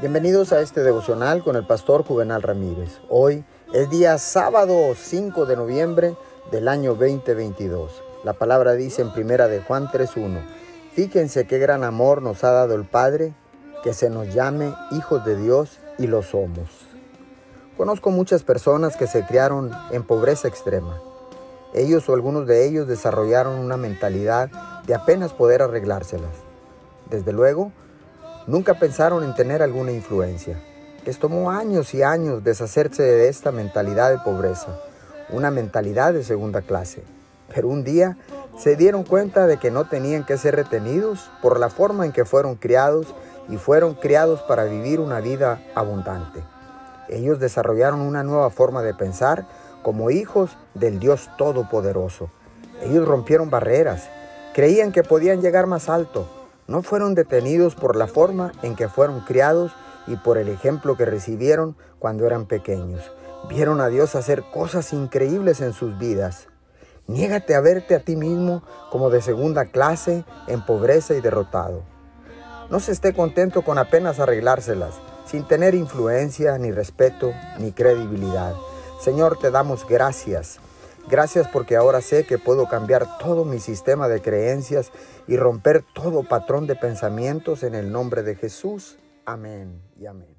Bienvenidos a este devocional con el pastor Juvenal Ramírez. Hoy es día sábado 5 de noviembre del año 2022. La palabra dice en primera de Juan 3.1, Fíjense qué gran amor nos ha dado el Padre, que se nos llame hijos de Dios y lo somos. Conozco muchas personas que se criaron en pobreza extrema. Ellos o algunos de ellos desarrollaron una mentalidad de apenas poder arreglárselas. Desde luego, Nunca pensaron en tener alguna influencia. Les tomó años y años deshacerse de esta mentalidad de pobreza, una mentalidad de segunda clase. Pero un día se dieron cuenta de que no tenían que ser retenidos por la forma en que fueron criados y fueron criados para vivir una vida abundante. Ellos desarrollaron una nueva forma de pensar como hijos del Dios Todopoderoso. Ellos rompieron barreras, creían que podían llegar más alto, no fueron detenidos por la forma en que fueron criados y por el ejemplo que recibieron cuando eran pequeños. Vieron a Dios hacer cosas increíbles en sus vidas. Niégate a verte a ti mismo como de segunda clase, en pobreza y derrotado. No se esté contento con apenas arreglárselas, sin tener influencia, ni respeto, ni credibilidad. Señor, te damos gracias Gracias porque ahora sé que puedo cambiar todo mi sistema de creencias y romper todo patrón de pensamientos en el nombre de Jesús. Amén y amén.